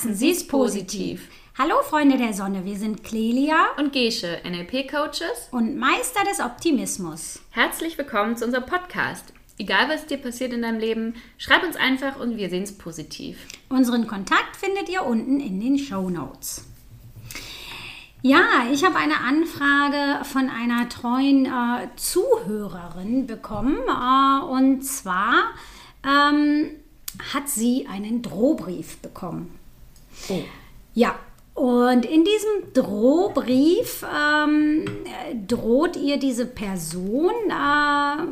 Herzen, sie ist positiv. Hallo Freunde der Sonne, wir sind Clelia und Gesche, NLP-Coaches und Meister des Optimismus. Herzlich willkommen zu unserem Podcast. Egal was dir passiert in deinem Leben, schreib uns einfach und wir sehen es positiv. Unseren Kontakt findet ihr unten in den Show Notes. Ja, ich habe eine Anfrage von einer treuen äh, Zuhörerin bekommen. Äh, und zwar ähm, hat sie einen Drohbrief bekommen. Oh. Ja, und in diesem Drohbrief ähm, droht ihr diese Person äh,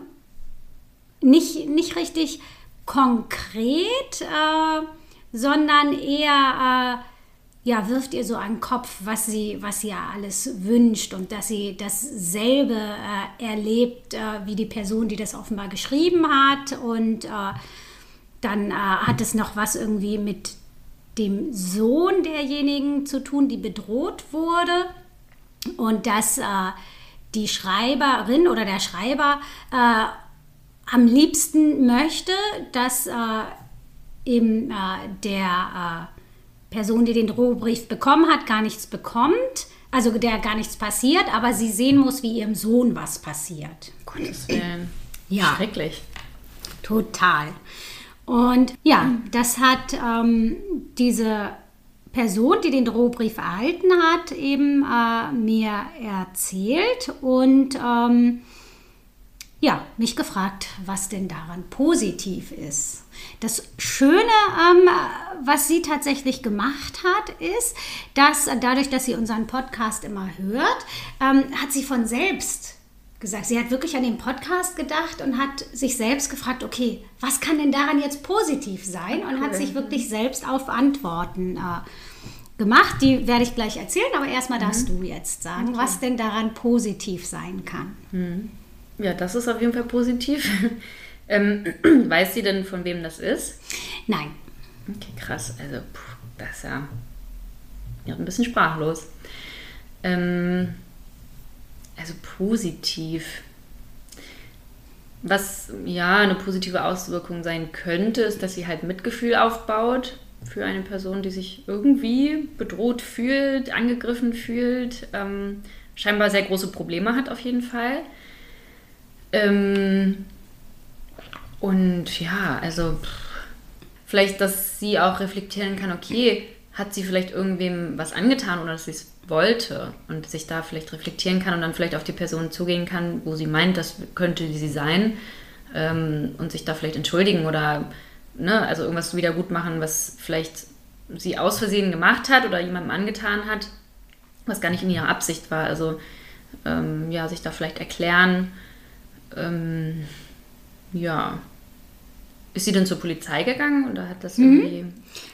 nicht, nicht richtig konkret, äh, sondern eher äh, ja, wirft ihr so einen Kopf, was sie, was sie ja alles wünscht und dass sie dasselbe äh, erlebt äh, wie die Person, die das offenbar geschrieben hat. Und äh, dann hat es noch was irgendwie mit dem Sohn derjenigen zu tun, die bedroht wurde und dass äh, die Schreiberin oder der Schreiber äh, am liebsten möchte, dass äh, eben äh, der äh, Person, die den Drohbrief bekommen hat, gar nichts bekommt, also der gar nichts passiert, aber sie sehen muss, wie ihrem Sohn was passiert. Gottes Willen. Ja. Schrecklich. Total. Und ja, das hat ähm, diese Person, die den Drohbrief erhalten hat, eben äh, mir erzählt und ähm, ja, mich gefragt, was denn daran positiv ist. Das Schöne, ähm, was sie tatsächlich gemacht hat, ist, dass dadurch, dass sie unseren Podcast immer hört, ähm, hat sie von selbst gesagt. Sie hat wirklich an den Podcast gedacht und hat sich selbst gefragt, okay, was kann denn daran jetzt positiv sein? Und hat sich wirklich selbst auf Antworten äh, gemacht. Die werde ich gleich erzählen, aber erstmal darfst mhm. du jetzt sagen, okay. was denn daran positiv sein kann. Mhm. Ja, das ist auf jeden Fall positiv. ähm, weiß sie denn, von wem das ist? Nein. Okay, krass. Also, puh, das ist ja, ja ein bisschen sprachlos. Ähm, also positiv. Was ja eine positive Auswirkung sein könnte, ist, dass sie halt Mitgefühl aufbaut für eine Person, die sich irgendwie bedroht fühlt, angegriffen fühlt, ähm, scheinbar sehr große Probleme hat auf jeden Fall. Ähm, und ja, also pff, vielleicht, dass sie auch reflektieren kann, okay, hat sie vielleicht irgendwem was angetan oder dass sie es wollte und sich da vielleicht reflektieren kann und dann vielleicht auf die Person zugehen kann, wo sie meint, das könnte sie sein ähm, und sich da vielleicht entschuldigen oder ne, also irgendwas wieder gut machen, was vielleicht sie aus Versehen gemacht hat oder jemandem angetan hat, was gar nicht in ihrer Absicht war. Also ähm, ja, sich da vielleicht erklären. Ähm, ja, ist sie denn zur Polizei gegangen oder hat das mhm. irgendwie.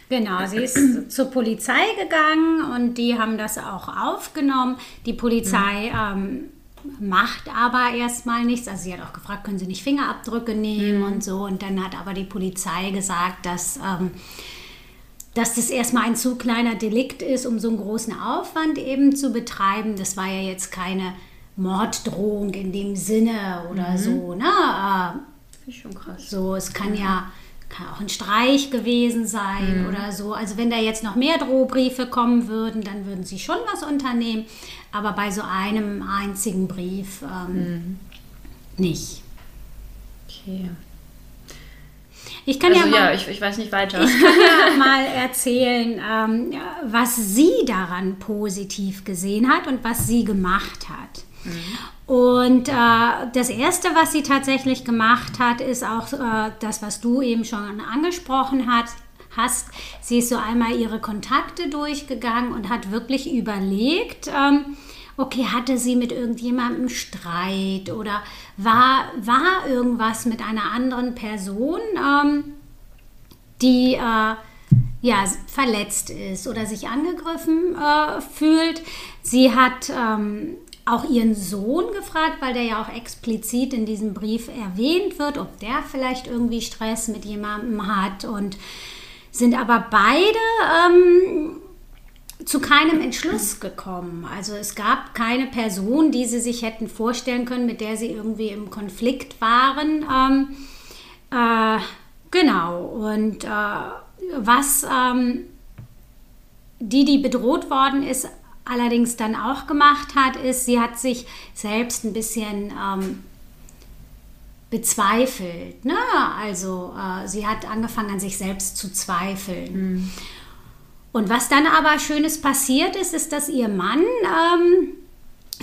Genau, sie ist zur Polizei gegangen und die haben das auch aufgenommen. Die Polizei mhm. ähm, macht aber erstmal nichts. Also sie hat auch gefragt, können Sie nicht Fingerabdrücke nehmen mhm. und so. Und dann hat aber die Polizei gesagt, dass. Ähm, dass das erstmal ein zu kleiner Delikt ist, um so einen großen Aufwand eben zu betreiben. Das war ja jetzt keine Morddrohung in dem Sinne oder mhm. so. Ne? Äh, ist schon krass. So, es kann ja kann auch ein Streich gewesen sein mhm. oder so. Also wenn da jetzt noch mehr Drohbriefe kommen würden, dann würden sie schon was unternehmen. Aber bei so einem einzigen Brief ähm, mhm. nicht. Okay. Ich kann also, ja, mal, ja ich, ich, weiß nicht weiter. Ich kann ja mal erzählen, ähm, was sie daran positiv gesehen hat und was sie gemacht hat. Mhm. Und äh, das Erste, was sie tatsächlich gemacht hat, ist auch äh, das, was du eben schon angesprochen hast. hast. Sie ist so einmal ihre Kontakte durchgegangen und hat wirklich überlegt, ähm, okay, hatte sie mit irgendjemandem Streit oder war, war irgendwas mit einer anderen Person, ähm, die äh, ja, verletzt ist oder sich angegriffen äh, fühlt. Sie hat ähm, auch ihren Sohn gefragt, weil der ja auch explizit in diesem Brief erwähnt wird, ob der vielleicht irgendwie Stress mit jemandem hat und sind aber beide ähm, zu keinem Entschluss gekommen. Also es gab keine Person, die sie sich hätten vorstellen können, mit der sie irgendwie im Konflikt waren. Ähm, äh, genau. Und äh, was ähm, die, die bedroht worden ist, allerdings dann auch gemacht hat, ist, sie hat sich selbst ein bisschen ähm, bezweifelt. Ne? Also äh, sie hat angefangen an sich selbst zu zweifeln. Mhm. Und was dann aber Schönes passiert ist, ist, dass ihr Mann ähm,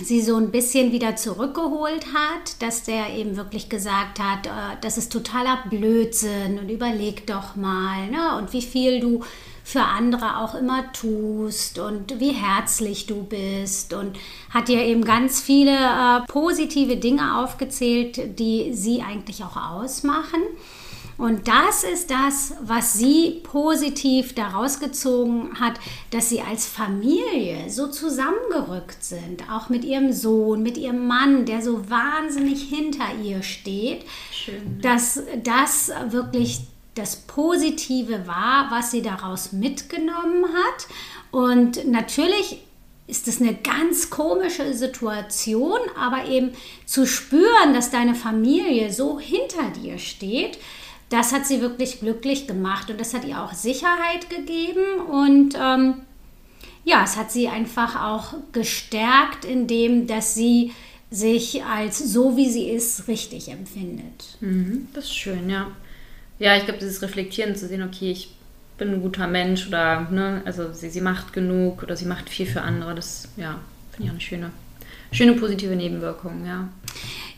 sie so ein bisschen wieder zurückgeholt hat, dass der eben wirklich gesagt hat, äh, das ist totaler Blödsinn und überleg doch mal ne? und wie viel du für andere auch immer tust und wie herzlich du bist und hat dir eben ganz viele äh, positive Dinge aufgezählt, die sie eigentlich auch ausmachen. Und das ist das, was sie positiv daraus gezogen hat, dass sie als Familie so zusammengerückt sind, auch mit ihrem Sohn, mit ihrem Mann, der so wahnsinnig hinter ihr steht, Schön. dass das wirklich das Positive war, was sie daraus mitgenommen hat. Und natürlich ist es eine ganz komische Situation, aber eben zu spüren, dass deine Familie so hinter dir steht, das hat sie wirklich glücklich gemacht und das hat ihr auch Sicherheit gegeben und ähm, ja, es hat sie einfach auch gestärkt, indem dass sie sich als so wie sie ist richtig empfindet. Mhm, das ist schön, ja ja, ich glaube, dieses Reflektieren zu sehen, okay, ich bin ein guter Mensch oder, ne, also sie, sie macht genug oder sie macht viel für andere, das, ja, finde ich auch eine schöne, schöne positive Nebenwirkung, ja.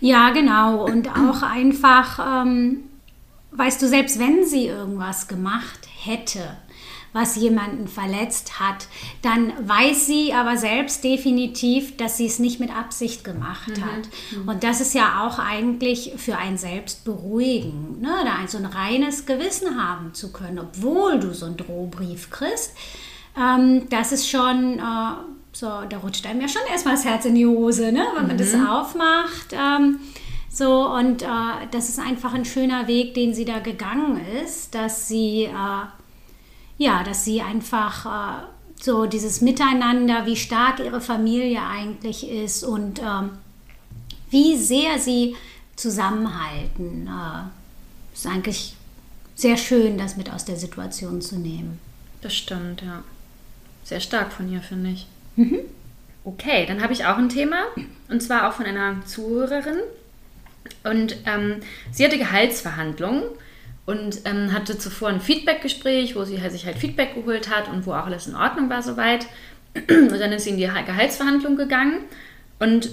Ja, genau. Und auch einfach, ähm, weißt du, selbst wenn sie irgendwas gemacht hätte, was jemanden verletzt hat, dann weiß sie aber selbst definitiv, dass sie es nicht mit Absicht gemacht mhm. hat. Mhm. Und das ist ja auch eigentlich für ein selbst beruhigen, ne? da so ein reines Gewissen haben zu können, obwohl du so einen Drohbrief kriegst. Ähm, das ist schon, äh, so, da rutscht einem ja schon erstmal das Herz in die Hose, ne? wenn man das mhm. aufmacht. Ähm, so, und äh, das ist einfach ein schöner Weg, den sie da gegangen ist, dass sie äh, ja, dass sie einfach äh, so dieses Miteinander, wie stark ihre Familie eigentlich ist und ähm, wie sehr sie zusammenhalten. Äh, ist eigentlich sehr schön, das mit aus der Situation zu nehmen. Das stimmt, ja. Sehr stark von ihr, finde ich. Mhm. Okay, dann habe ich auch ein Thema und zwar auch von einer Zuhörerin. Und ähm, sie hatte Gehaltsverhandlungen und ähm, hatte zuvor ein Feedbackgespräch, wo sie halt sich halt Feedback geholt hat und wo auch alles in Ordnung war soweit. Und dann ist sie in die Gehaltsverhandlung gegangen und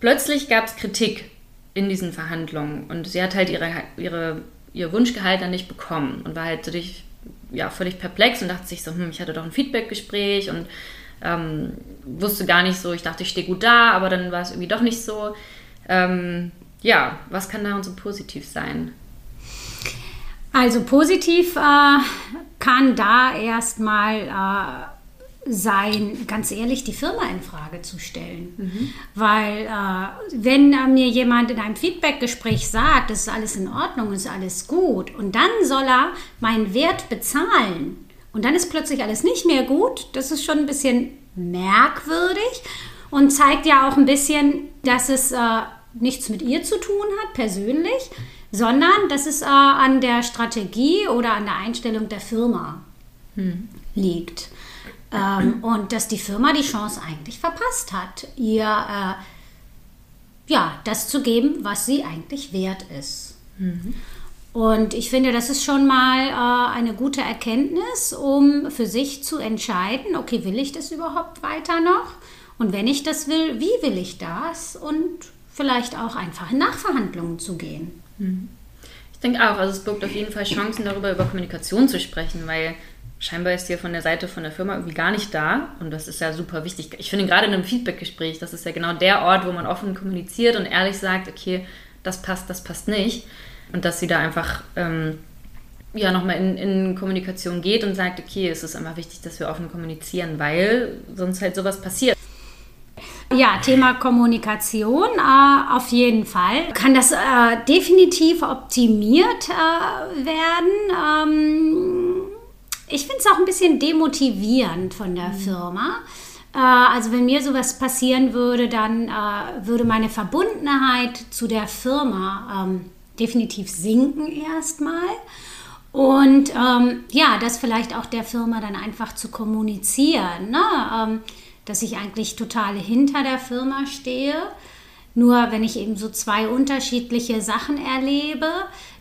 plötzlich gab es Kritik in diesen Verhandlungen und sie hat halt ihre, ihre, ihr Wunschgehalt dann nicht bekommen und war halt so durch, ja, völlig perplex und dachte sich so, hm, ich hatte doch ein Feedbackgespräch und ähm, wusste gar nicht so, ich dachte, ich stehe gut da, aber dann war es irgendwie doch nicht so. Ähm, ja, was kann daran so positiv sein? Also positiv äh, kann da erstmal äh, sein, ganz ehrlich, die Firma in Frage zu stellen. Mhm. Weil äh, wenn äh, mir jemand in einem Feedbackgespräch sagt, das ist alles in Ordnung, ist alles gut, und dann soll er meinen Wert bezahlen und dann ist plötzlich alles nicht mehr gut, das ist schon ein bisschen merkwürdig und zeigt ja auch ein bisschen, dass es äh, nichts mit ihr zu tun hat, persönlich, sondern dass es äh, an der Strategie oder an der Einstellung der Firma hm. liegt. Ähm, und dass die Firma die Chance eigentlich verpasst hat, ihr äh, ja, das zu geben, was sie eigentlich wert ist. Mhm. Und ich finde, das ist schon mal äh, eine gute Erkenntnis, um für sich zu entscheiden, okay, will ich das überhaupt weiter noch? Und wenn ich das will, wie will ich das? Und vielleicht auch einfach in Nachverhandlungen zu gehen. Ich denke auch, also es birgt auf jeden Fall Chancen, darüber über Kommunikation zu sprechen, weil scheinbar ist hier von der Seite von der Firma irgendwie gar nicht da und das ist ja super wichtig. Ich finde gerade in einem Feedbackgespräch, das ist ja genau der Ort, wo man offen kommuniziert und ehrlich sagt, okay, das passt, das passt nicht und dass sie da einfach ähm, ja nochmal in, in Kommunikation geht und sagt, okay, es ist einfach wichtig, dass wir offen kommunizieren, weil sonst halt sowas passiert. Ja, Thema Kommunikation äh, auf jeden Fall. Kann das äh, definitiv optimiert äh, werden? Ähm, ich finde es auch ein bisschen demotivierend von der mhm. Firma. Äh, also wenn mir sowas passieren würde, dann äh, würde meine Verbundenheit zu der Firma ähm, definitiv sinken erstmal. Und ähm, ja, das vielleicht auch der Firma dann einfach zu kommunizieren, ne? Dass ich eigentlich total hinter der Firma stehe. Nur wenn ich eben so zwei unterschiedliche Sachen erlebe,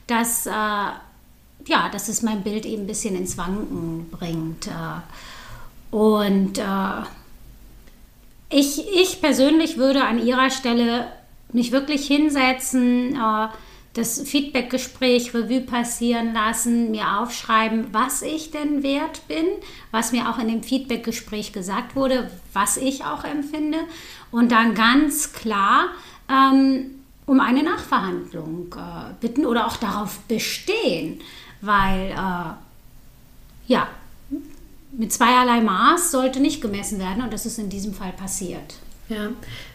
dass, äh, ja, dass es mein Bild eben ein bisschen ins Wanken bringt. Äh. Und äh, ich, ich persönlich würde an ihrer Stelle mich wirklich hinsetzen, äh, das Feedbackgespräch Revue passieren lassen, mir aufschreiben, was ich denn wert bin, was mir auch in dem Feedbackgespräch gesagt wurde, was ich auch empfinde und dann ganz klar ähm, um eine Nachverhandlung äh, bitten oder auch darauf bestehen, weil äh, ja, mit zweierlei Maß sollte nicht gemessen werden und das ist in diesem Fall passiert. Ja,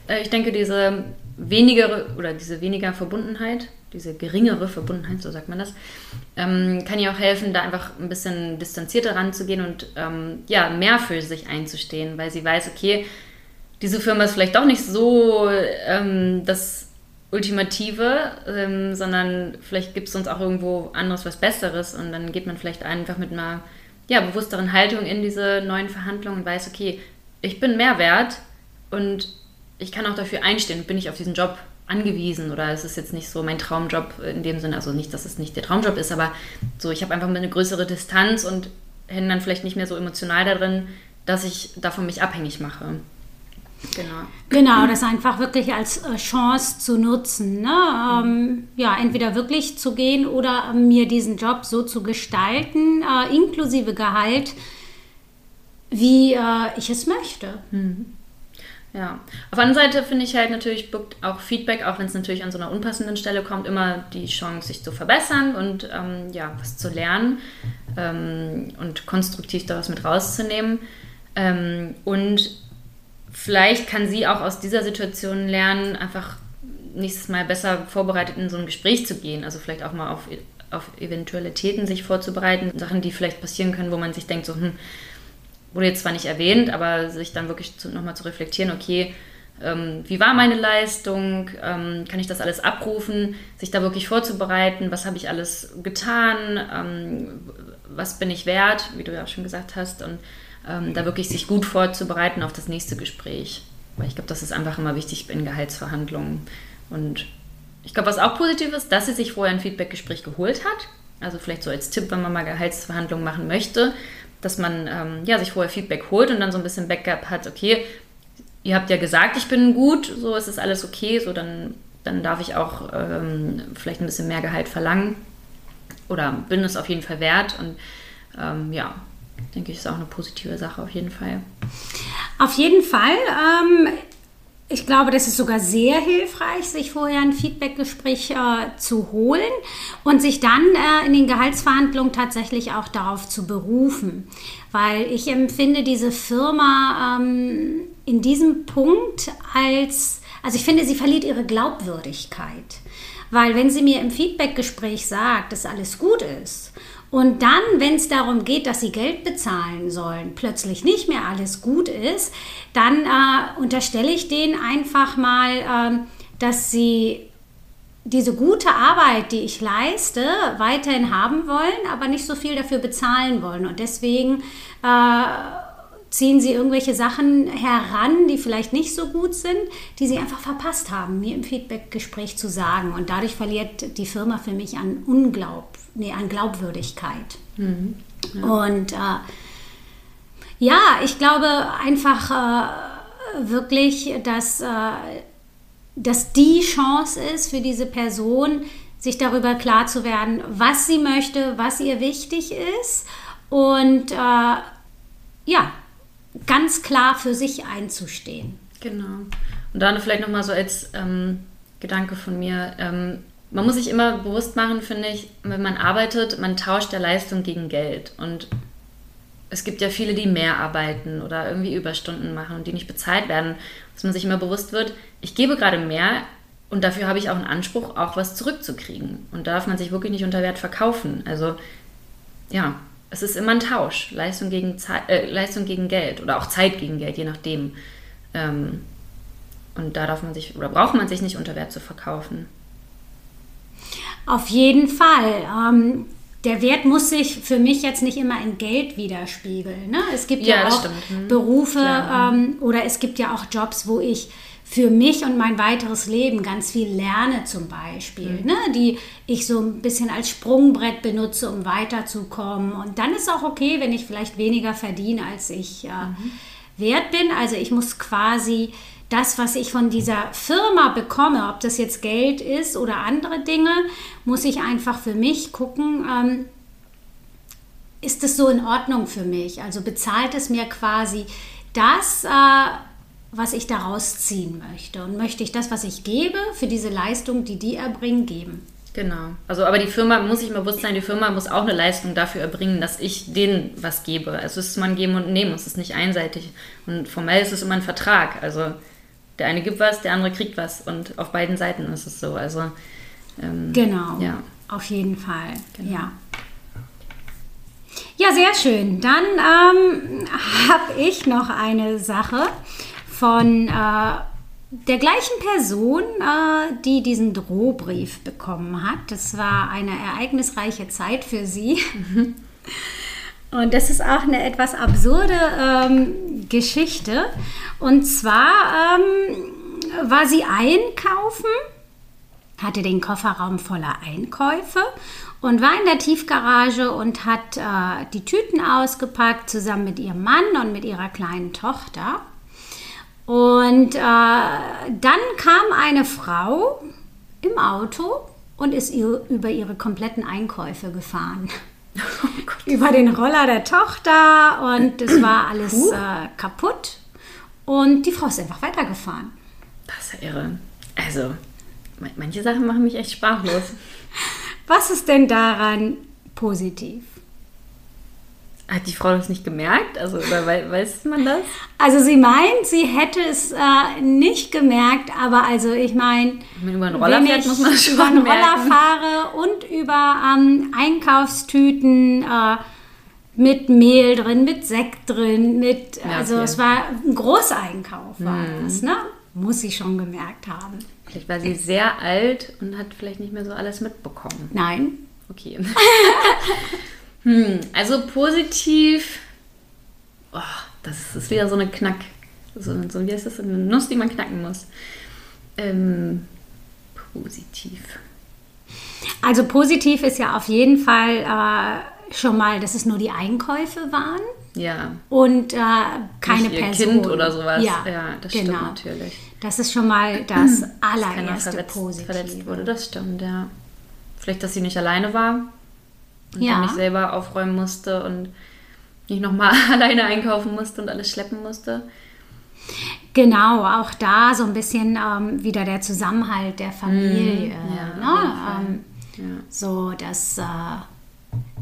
äh, ich denke, diese weniger oder diese weniger Verbundenheit diese geringere Verbundenheit, so sagt man das, ähm, kann ihr auch helfen, da einfach ein bisschen distanzierter ranzugehen und ähm, ja, mehr für sich einzustehen, weil sie weiß, okay, diese Firma ist vielleicht doch nicht so ähm, das Ultimative, ähm, sondern vielleicht gibt es uns auch irgendwo anderes, was Besseres und dann geht man vielleicht einfach mit einer ja, bewussteren Haltung in diese neuen Verhandlungen und weiß, okay, ich bin mehr wert und ich kann auch dafür einstehen, bin ich auf diesen Job angewiesen oder es ist jetzt nicht so mein Traumjob in dem Sinne, also nicht, dass es nicht der Traumjob ist, aber so, ich habe einfach eine größere Distanz und hänge dann vielleicht nicht mehr so emotional darin, dass ich davon mich abhängig mache. Genau. Genau, das einfach wirklich als äh, Chance zu nutzen. Ne? Ähm, ja, entweder wirklich zu gehen oder mir diesen Job so zu gestalten, äh, inklusive Gehalt, wie äh, ich es möchte. Mhm. Ja, auf der anderen Seite finde ich halt natürlich birgt auch Feedback, auch wenn es natürlich an so einer unpassenden Stelle kommt, immer die Chance, sich zu verbessern und ähm, ja, was zu lernen ähm, und konstruktiv da was mit rauszunehmen. Ähm, und vielleicht kann sie auch aus dieser Situation lernen, einfach nächstes Mal besser vorbereitet in so ein Gespräch zu gehen. Also vielleicht auch mal auf, auf Eventualitäten sich vorzubereiten, Sachen, die vielleicht passieren können, wo man sich denkt, so, hm, wurde jetzt zwar nicht erwähnt, aber sich dann wirklich nochmal zu reflektieren, okay, ähm, wie war meine Leistung, ähm, kann ich das alles abrufen, sich da wirklich vorzubereiten, was habe ich alles getan, ähm, was bin ich wert, wie du ja auch schon gesagt hast, und ähm, da wirklich sich gut vorzubereiten auf das nächste Gespräch. Weil ich glaube, das ist einfach immer wichtig in Gehaltsverhandlungen. Und ich glaube, was auch positiv ist, dass sie sich vorher ein Feedbackgespräch geholt hat. Also vielleicht so als Tipp, wenn man mal Gehaltsverhandlungen machen möchte, dass man ähm, ja, sich vorher Feedback holt und dann so ein bisschen Backup hat, okay, ihr habt ja gesagt, ich bin gut, so ist es alles okay, so dann, dann darf ich auch ähm, vielleicht ein bisschen mehr Gehalt verlangen oder bin es auf jeden Fall wert und ähm, ja, denke ich, ist auch eine positive Sache auf jeden Fall. Auf jeden Fall. Ähm, ich glaube, das ist sogar sehr hilfreich, sich vorher ein Feedbackgespräch äh, zu holen und sich dann äh, in den Gehaltsverhandlungen tatsächlich auch darauf zu berufen. Weil ich empfinde diese Firma ähm, in diesem Punkt als, also ich finde, sie verliert ihre Glaubwürdigkeit. Weil wenn sie mir im Feedbackgespräch sagt, dass alles gut ist und dann, wenn es darum geht, dass sie Geld bezahlen sollen, plötzlich nicht mehr alles gut ist, dann äh, unterstelle ich denen einfach mal, äh, dass sie diese gute Arbeit, die ich leiste, weiterhin haben wollen, aber nicht so viel dafür bezahlen wollen. Und deswegen äh, ziehen sie irgendwelche Sachen heran, die vielleicht nicht so gut sind, die sie einfach verpasst haben, mir im Feedbackgespräch zu sagen. Und dadurch verliert die Firma für mich an Unglaub, nee, an Glaubwürdigkeit. Mhm. Ja. Und äh, ja, ich glaube einfach äh, wirklich, dass, äh, dass die Chance ist für diese Person, sich darüber klar zu werden, was sie möchte, was ihr wichtig ist und äh, ja, ganz klar für sich einzustehen. Genau. Und dann vielleicht nochmal so als ähm, Gedanke von mir, ähm, man muss sich immer bewusst machen, finde ich, wenn man arbeitet, man tauscht ja Leistung gegen Geld. Und es gibt ja viele, die mehr arbeiten oder irgendwie Überstunden machen und die nicht bezahlt werden, dass man sich immer bewusst wird, ich gebe gerade mehr und dafür habe ich auch einen Anspruch, auch was zurückzukriegen. Und da darf man sich wirklich nicht unter Wert verkaufen. Also ja, es ist immer ein Tausch, Leistung gegen, Zeit, äh, Leistung gegen Geld oder auch Zeit gegen Geld, je nachdem. Ähm, und da darf man sich oder braucht man sich nicht unter Wert zu verkaufen. Auf jeden Fall. Ähm, der Wert muss sich für mich jetzt nicht immer in Geld widerspiegeln. Ne? Es gibt ja, Ja, auch stimmt. Hm. Berufe ähm, oder es gibt ja auch Jobs, wo ich für mich und mein weiteres Leben ganz viel lerne zum Beispiel, Mhm. ne? die ich so ein bisschen als Sprungbrett benutze, um weiterzukommen. Und dann ist auch okay, wenn ich vielleicht weniger verdiene, als ich äh, Mhm. wert bin. Also ich muss quasi das, was ich von dieser Firma bekomme, ob das jetzt Geld ist oder andere Dinge, muss ich einfach für mich gucken, ähm, ist es so in Ordnung für mich? Also bezahlt es mir quasi das, äh, was ich daraus ziehen möchte? Und möchte ich das, was ich gebe, für diese Leistung, die die erbringen, geben? Genau. Also, aber die Firma muss sich bewusst sein, die Firma muss auch eine Leistung dafür erbringen, dass ich denen was gebe. Also es ist mal ein Geben und Nehmen, es ist nicht einseitig. Und formell ist es immer ein Vertrag. Also der eine gibt was, der andere kriegt was. Und auf beiden Seiten ist es so. Also ähm, Genau. Ja. Auf jeden Fall. Genau. Ja. Ja, sehr schön. Dann ähm, habe ich noch eine Sache von äh, der gleichen Person, äh, die diesen Drohbrief bekommen hat. Das war eine ereignisreiche Zeit für sie. Und das ist auch eine etwas absurde ähm, Geschichte. Und zwar ähm, war sie einkaufen hatte den Kofferraum voller Einkäufe und war in der Tiefgarage und hat äh, die Tüten ausgepackt zusammen mit ihrem Mann und mit ihrer kleinen Tochter. Und äh, dann kam eine Frau im Auto und ist ihr, über ihre kompletten Einkäufe gefahren. über den Roller der Tochter und es war alles äh, kaputt. Und die Frau ist einfach weitergefahren. Das ist ja irre. Also, ma- manche Sachen machen mich echt sprachlos. Was ist denn daran positiv? Hat die Frau das nicht gemerkt? Also, wei- weiß man das? Also sie meint, sie hätte es äh, nicht gemerkt, aber also ich meine, Wenn über einen Roller fährt, ich muss man das schon über einen. Roller fahre und über ähm, Einkaufstüten äh, mit Mehl drin, mit Sekt drin, mit, Ja, also okay. es war ein Großeinkauf, war Mhm. das, ne? Muss sie schon gemerkt haben. Vielleicht war sie sehr alt und hat vielleicht nicht mehr so alles mitbekommen. Nein, Okay. hm, also positiv. Oh, das ist wieder so eine Knack. So, so wie heißt das? Eine Nuss, die man knacken muss. Ähm, positiv. also positiv ist ja auf jeden Fall äh, schon mal, dass es nur die Einkäufe waren. Ja. und äh, keine Nicht ihr Person. Kind oder sowas. Ja, Ja, das genau. stimmt natürlich. Das ist schon mal das allererste verletzt, Positive. verletzt wurde, das stimmt, ja. Vielleicht, dass sie nicht alleine war und Ja. nicht selber aufräumen musste und nicht nochmal alleine einkaufen musste und alles schleppen musste. Genau, auch da so ein bisschen ähm, wieder der Zusammenhalt der Familie. Mhm. ja, ne? ähm, Ja. so, dass, äh,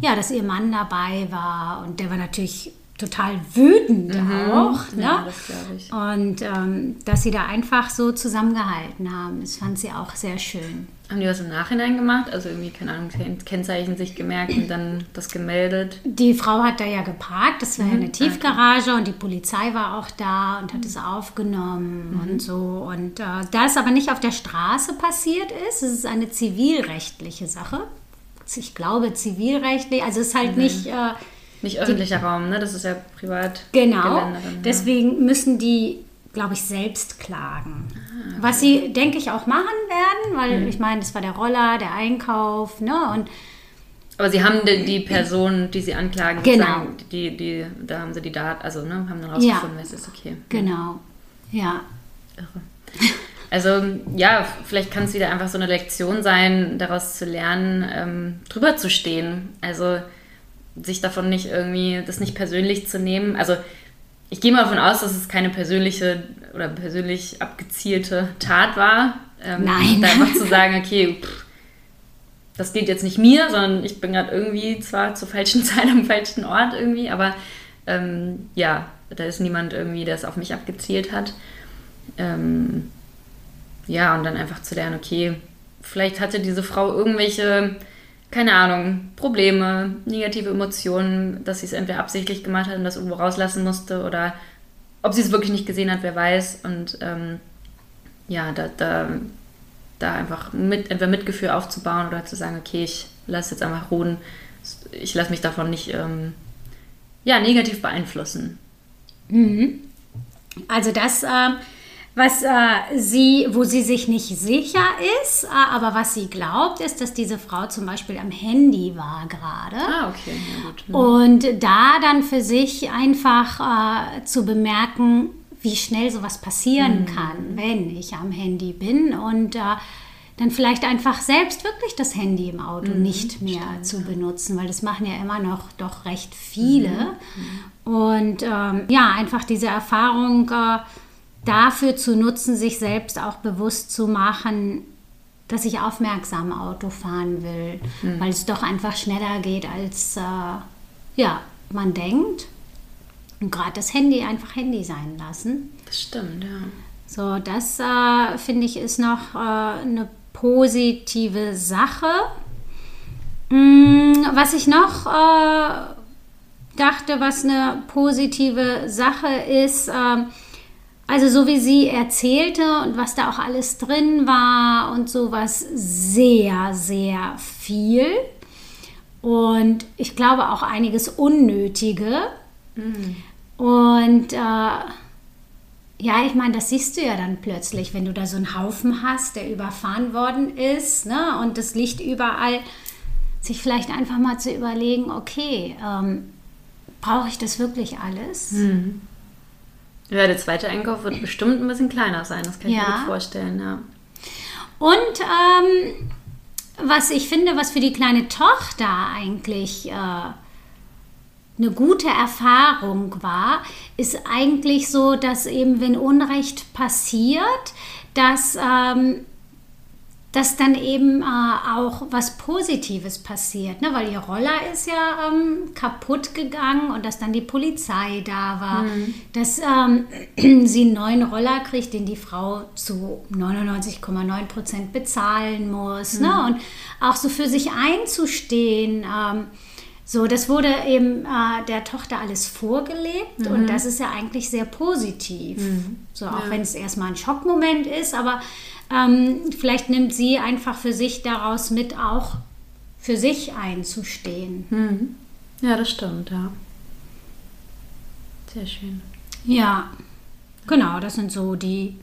ja, dass ihr Mann dabei war und der war natürlich total wütend auch. Ne? Mhm. Ja, das ich. Und ähm, dass sie da einfach so zusammengehalten haben, das fand sie auch sehr schön. Haben die was im Nachhinein gemacht? Also irgendwie, keine Ahnung, Ken- Kennzeichen sich gemerkt und dann das gemeldet? Die Frau hat da ja geparkt, das Mhm. war ja eine Tiefgarage und die Polizei war auch da und hat es aufgenommen Mhm. und so. Und äh, da es aber nicht auf der Straße passiert ist, es ist eine zivilrechtliche Sache. Ich glaube zivilrechtlich, also es ist Mhm. halt nicht äh, Nicht öffentlicher Raum, ne? Das ist ja privat. genau. Deswegen müssen die, glaube ich, selbst klagen. Ah, Was sie, denke ich, auch machen werden, weil Mhm. ich meine, das war der Roller, der Einkauf, ne? Und Aber sie haben die, die Person, die sie anklagen, Genau. sozusagen, die, die, da haben sie die Daten, also ne, haben dann rausgefunden, es ist okay. genau, ja. Irre. Also ja, vielleicht kann es wieder einfach so eine Lektion sein, daraus zu lernen, ähm, drüber zu stehen. Also sich davon nicht irgendwie, das nicht persönlich zu nehmen. Also ich gehe mal davon aus, dass es keine persönliche oder persönlich abgezielte Tat war. Ähm, Nein. Da einfach zu sagen, okay, pff, das geht jetzt nicht mir, sondern ich bin gerade irgendwie zwar zur falschen Zeit am falschen Ort irgendwie, aber ähm, ja, da ist niemand irgendwie, der es auf mich abgezielt hat. Ähm, ja, und dann einfach zu lernen, okay, vielleicht hatte diese Frau irgendwelche, keine Ahnung, Probleme, negative Emotionen, dass sie es entweder absichtlich gemacht hat und das irgendwo rauslassen musste oder ob sie es wirklich nicht gesehen hat, wer weiß. Und ähm, ja, da, da, da einfach mit, entweder Mitgefühl aufzubauen oder zu sagen, okay, ich lasse jetzt einfach ruhen, ich lasse mich davon nicht ähm, ja, negativ beeinflussen. Mhm. Also das, äh, was äh, sie, wo sie sich nicht sicher ist, äh, aber was sie glaubt, ist, dass diese Frau zum Beispiel am Handy war gerade. Ah, okay, ja gut. Mhm. Und da dann für sich einfach äh, zu bemerken, wie schnell sowas passieren Mhm. kann, wenn ich am Handy bin und äh, dann vielleicht einfach selbst wirklich das Handy im Auto Mhm. nicht mehr zu benutzen, weil das machen ja immer noch doch recht viele. Mhm. Und ähm, ja, einfach diese Erfahrung äh, dafür zu nutzen, sich selbst auch bewusst zu machen, dass ich aufmerksam Auto fahren will, Mhm. weil es doch einfach schneller geht, als äh, ja, man denkt. Und gerade das Handy einfach Handy sein lassen. Das stimmt, ja. So, das äh, finde ich ist noch äh, eine positive Sache. Mm, was ich noch äh, dachte, was eine positive Sache ist, ähm, also so wie sie erzählte und was da auch alles drin war und sowas sehr, sehr viel. Und ich glaube auch einiges Unnötige. Und äh, ja, ich meine, das siehst du ja dann plötzlich, wenn du da so einen Haufen hast, der überfahren worden ist, ne? Und das liegt überall, sich vielleicht einfach mal zu überlegen, okay, ähm, brauche ich das wirklich alles? Ja, der zweite Einkauf wird bestimmt ein bisschen kleiner sein, das kann ich mir Ja. gut vorstellen, ja. Und ähm, was ich finde, was für die kleine Tochter eigentlich äh, eine gute Erfahrung war, ist eigentlich so, dass eben, wenn Unrecht passiert, dass, ähm, dass dann eben äh, auch was Positives passiert, ne? weil ihr Roller ist ja ähm, kaputt gegangen und dass dann die Polizei da war, dass ähm, sie einen neuen Roller kriegt, den die Frau zu 99,9 Prozent bezahlen muss ne? und auch so für sich einzustehen. Ähm, so, das wurde eben äh, der Tochter alles vorgelebt und das ist ja eigentlich sehr positiv. So, auch wenn es erstmal ein Schockmoment ist, aber ähm, vielleicht nimmt sie einfach für sich daraus mit, auch für sich einzustehen. Ja, das stimmt, ja. Sehr schön. Ja, genau, das sind so die,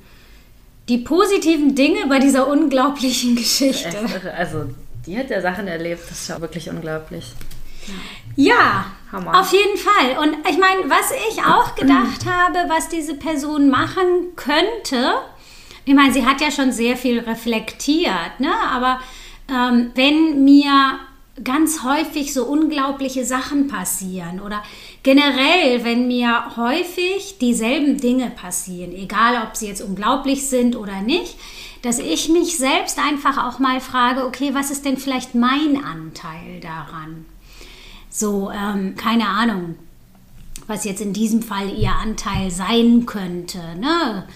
die positiven Dinge bei dieser unglaublichen Geschichte. Also, die hat ja Sachen erlebt, das ist ja wirklich unglaublich. Ja, Hammer. auf jeden Fall. Und ich meine, was ich auch gedacht habe, was diese Person machen könnte, ich meine, sie hat ja schon sehr viel reflektiert, ne? aber ähm, wenn mir ganz häufig so unglaubliche Sachen passieren oder generell, wenn mir häufig dieselben Dinge passieren, egal ob sie jetzt unglaublich sind oder nicht, dass ich mich selbst einfach auch mal frage, okay, was ist denn vielleicht mein Anteil daran? So, ähm, keine Ahnung, was jetzt in diesem Fall ihr Anteil sein könnte. Ne?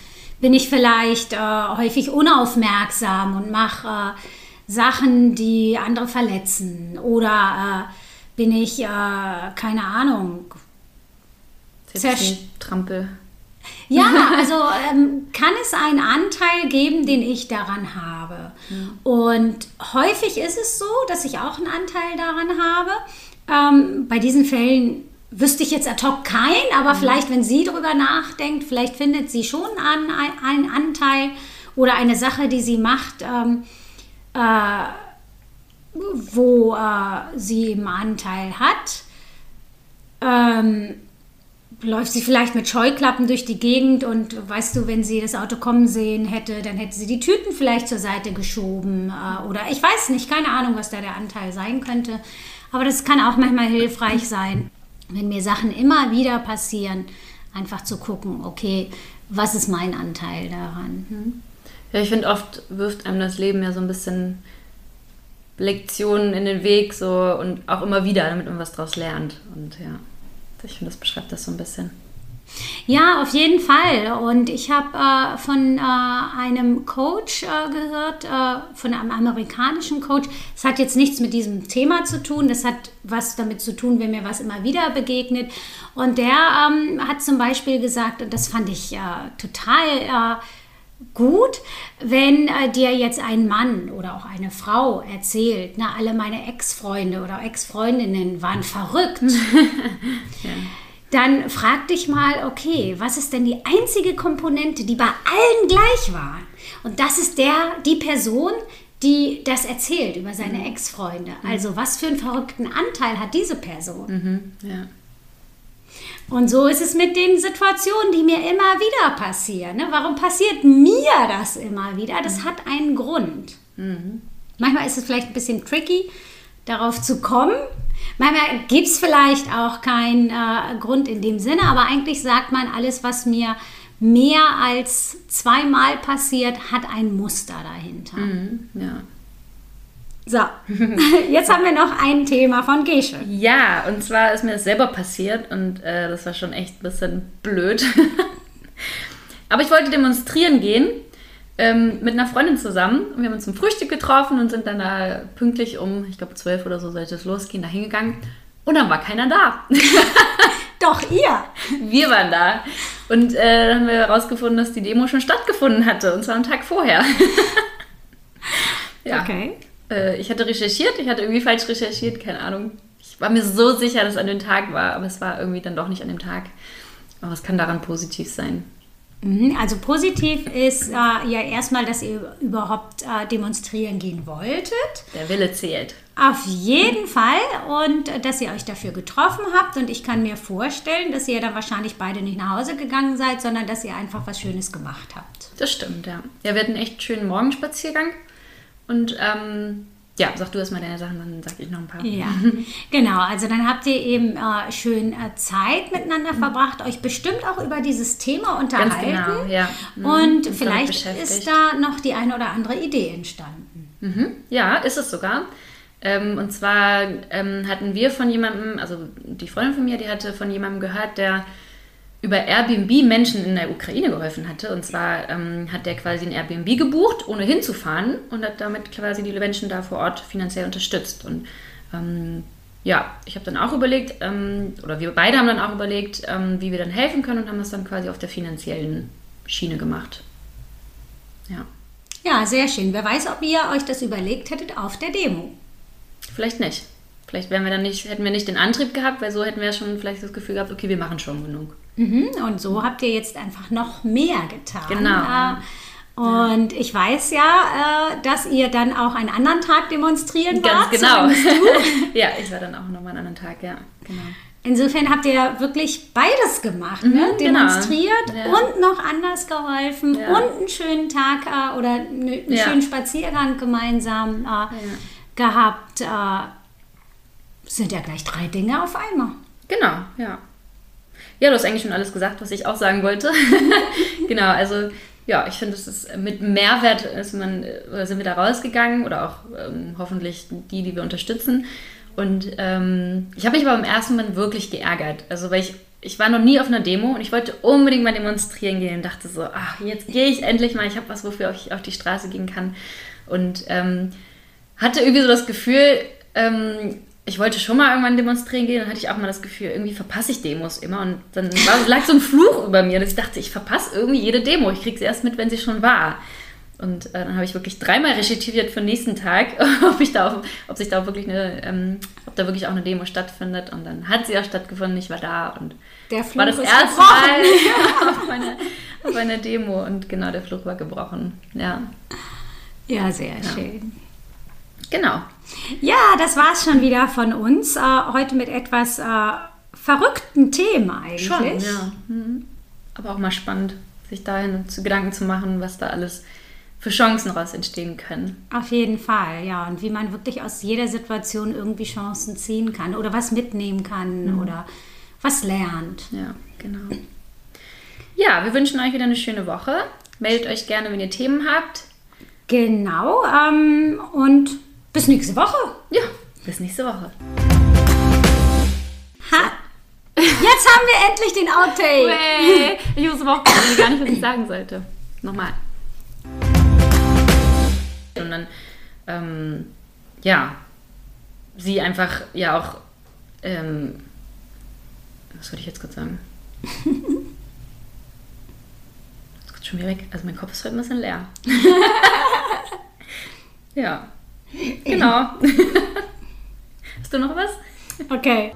Bin ich vielleicht äh, häufig unaufmerksam und mache äh, Sachen, die andere verletzen? Oder äh, bin ich, äh, keine Ahnung, Zersch- Trampel. ja, also ähm, kann es einen Anteil geben, den ich daran habe. Und häufig ist es so, dass ich auch einen Anteil daran habe. Ähm, bei diesen Fällen wüsste ich jetzt ad hoc keinen, aber vielleicht, wenn sie darüber nachdenkt, vielleicht findet sie schon an, ein- einen Anteil oder eine Sache, die sie macht, ähm, äh, wo äh, sie einen Anteil hat. Ähm, läuft sie vielleicht mit Scheuklappen durch die Gegend und weißt du, wenn sie das Auto kommen sehen hätte, dann hätte sie die Tüten vielleicht zur Seite geschoben äh, oder ich weiß nicht, keine Ahnung, was da der Anteil sein könnte. Aber das kann auch manchmal hilfreich sein, wenn mir Sachen immer wieder passieren, einfach zu gucken, okay, was ist mein Anteil daran? Ja, ich finde, oft wirft einem das Leben ja so ein bisschen Lektionen in den Weg so und auch immer wieder, damit man was draus lernt. Und ja, ich finde, das beschreibt das so ein bisschen. Ja, auf jeden Fall. Und ich habe äh, von äh, einem Coach äh, gehört, äh, von einem amerikanischen Coach. Das hat jetzt nichts mit diesem Thema zu tun. Das hat was damit zu tun, wenn mir was immer wieder begegnet. Und der ähm, hat zum Beispiel gesagt, und das fand ich äh, total äh, gut, wenn äh, dir jetzt ein Mann oder auch eine Frau erzählt, na, alle meine Ex-Freunde oder Ex-Freundinnen waren verrückt. ja. Dann frag dich mal, okay, was ist denn die einzige Komponente, die bei allen gleich war? Und das ist der, die Person, die das erzählt über seine mhm. Ex-Freunde. Also was für einen verrückten Anteil hat diese Person? Mhm. Ja. Und so ist es mit den Situationen, die mir immer wieder passieren. Ne? Warum passiert mir das immer wieder? Das hat einen Grund. Mhm. Manchmal ist es vielleicht ein bisschen tricky, darauf zu kommen. Manchmal gibt es vielleicht auch keinen äh, Grund in dem Sinne, aber eigentlich sagt man, alles, was mir mehr als zweimal passiert, hat ein Muster dahinter. Mhm, ja. So, jetzt haben wir noch ein Thema von Gesche. Ja, und zwar ist mir das selber passiert und äh, das war schon echt ein bisschen blöd. Aber ich wollte demonstrieren gehen ähm, mit einer Freundin zusammen. Und wir haben uns zum Frühstück getroffen und sind dann da pünktlich um, ich glaube, zwölf oder so sollte es losgehen, da hingegangen. Und dann war keiner da. Doch, ihr. Wir waren da. Und äh, dann haben wir herausgefunden, dass die Demo schon stattgefunden hatte. Und zwar am Tag vorher. ja. Okay. Äh, ich hatte recherchiert, ich hatte irgendwie falsch recherchiert, keine Ahnung. Ich war mir so sicher, dass es an dem Tag war, aber es war irgendwie dann doch nicht an dem Tag. Aber es kann daran positiv sein. Mhm, also positiv ist äh, ja erstmal, dass ihr überhaupt äh, demonstrieren gehen wolltet. Der Wille zählt. Auf jeden Fall und äh, dass ihr euch dafür getroffen habt und ich kann mir vorstellen, dass ihr dann wahrscheinlich beide nicht nach Hause gegangen seid, sondern dass ihr einfach was Schönes gemacht habt. Das stimmt, ja. Ja, wir hatten echt schönen Morgenspaziergang und ähm, ja, sag du erstmal deine Sachen, dann sag ich noch ein paar. Ja, genau. Also dann habt ihr eben äh, schön äh, Zeit miteinander verbracht, euch bestimmt auch über dieses Thema unterhalten. Ganz genau, ja. Mhm. Und vielleicht ist da noch die eine oder andere Idee entstanden. Mhm. Ja, ist es sogar. Ähm, und zwar ähm, hatten wir von jemandem, also die Freundin von mir, die hatte von jemandem gehört, der über Airbnb Menschen in der Ukraine geholfen hatte. Und zwar ähm, hat der quasi ein Airbnb gebucht, ohne hinzufahren und hat damit quasi die Menschen da vor Ort finanziell unterstützt. Und ähm, ja, ich habe dann auch überlegt, ähm, oder wir beide haben dann auch überlegt, ähm, wie wir dann helfen können und haben das dann quasi auf der finanziellen Schiene gemacht. Ja. Ja, sehr schön. Wer weiß, ob ihr euch das überlegt hättet auf der Demo. Vielleicht nicht. Vielleicht wären wir dann nicht, hätten wir nicht den Antrieb gehabt, weil so hätten wir schon vielleicht das Gefühl gehabt, okay, wir machen schon genug. Mhm, und so habt ihr jetzt einfach noch mehr getan. Genau. Äh, und ich weiß ja, äh, dass ihr dann auch einen anderen Tag demonstrieren Ganz wart. genau. ja, ich war dann auch nochmal einen anderen Tag, ja, genau. Insofern habt ihr wirklich beides gemacht, ne? mhm, ne? demonstriert genau. ja. und noch anders geholfen ja. und einen schönen Tag äh, oder einen ja. schönen Spaziergang gemeinsam äh, gehabt. Äh, sind ja gleich drei Dinge auf einmal. Genau, ja. Ja, du hast eigentlich schon alles gesagt, was ich auch sagen wollte. genau, also ja, ich finde, es ist mit Mehrwert ist man, sind wir da rausgegangen oder auch ähm, hoffentlich die, die wir unterstützen. Und ähm, ich habe mich aber im ersten Moment wirklich geärgert. Also, weil ich, ich war noch nie auf einer Demo und ich wollte unbedingt mal demonstrieren gehen und dachte so, ach, jetzt gehe ich endlich mal, ich habe was, wofür ich auf die Straße gehen kann. Und ähm, hatte irgendwie so das Gefühl, ähm, ich wollte schon mal irgendwann demonstrieren gehen, dann hatte ich auch mal das Gefühl, irgendwie verpasse ich Demos immer. Und dann war, lag so ein Fluch über mir, dass ich dachte, ich verpasse irgendwie jede Demo. Ich kriege sie erst mit, wenn sie schon war. Und äh, dann habe ich wirklich dreimal recherchiert für den nächsten Tag, ob, ich da auch, ob sich da wirklich eine, ähm, ob da wirklich auch eine Demo stattfindet. Und dann hat sie auch stattgefunden, ich war da und der Fluch war das erste Mal auf, meine, auf einer Demo. Und genau, der Fluch war gebrochen. Ja. Ja, sehr ja. schön. Genau. Ja, das war es schon wieder von uns. Äh, heute mit etwas äh, verrückten Themen eigentlich. Schon, ja. Mhm. Aber auch mal spannend, sich dahin zu Gedanken zu machen, was da alles für Chancen daraus entstehen können. Auf jeden Fall, ja. Und wie man wirklich aus jeder Situation irgendwie Chancen ziehen kann oder was mitnehmen kann mhm. oder was lernt. Ja, genau. Ja, wir wünschen euch wieder eine schöne Woche. Meldet euch gerne, wenn ihr Themen habt. Genau. Ähm, und bis nächste Woche. Ja, bis nächste Woche. Ha! Jetzt haben wir endlich den Outtake. Hey, ich wusste aber auch gar nicht, was ich sagen sollte. Nochmal. Und dann, ähm, ja, sie einfach ja auch, ähm, was wollte ich jetzt gerade sagen? Schon wieder weg. Also mein Kopf ist heute ein bisschen leer. ja. Genau. Hast du noch was? Okay.